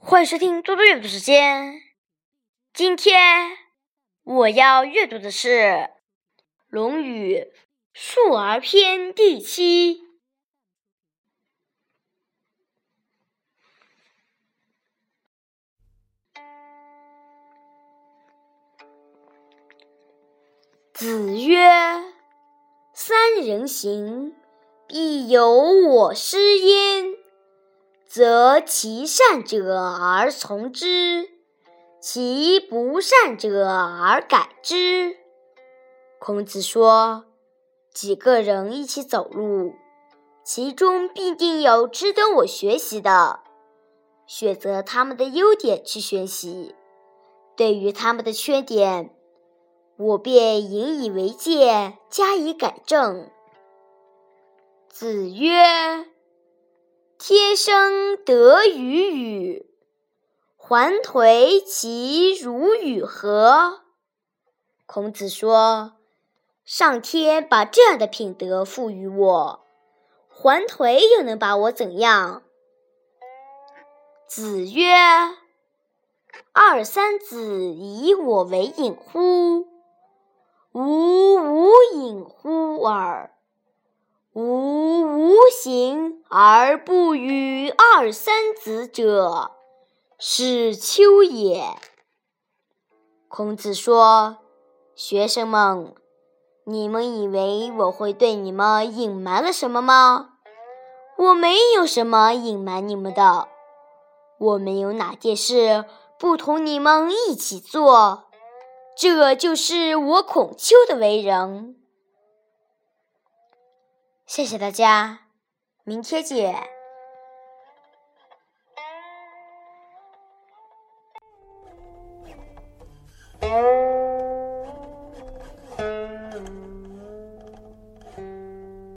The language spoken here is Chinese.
欢迎收听多多阅读时间。今天我要阅读的是《论语·述而篇》第七。子曰：“三人行，必有我师焉。”则其善者而从之，其不善者而改之。孔子说：“几个人一起走路，其中必定有值得我学习的，选择他们的优点去学习；对于他们的缺点，我便引以为戒，加以改正。”子曰。天生得与与，还颓其如与何？孔子说：“上天把这样的品德赋予我，还颓又能把我怎样？”子曰：“二三子以我为隐乎？吾无隐乎耳。”吾无形而不与二三子者，是丘也。孔子说：“学生们，你们以为我会对你们隐瞒了什么吗？我没有什么隐瞒你们的。我没有哪件事不同你们一起做，这就是我孔丘的为人。”谢谢大家，明天见。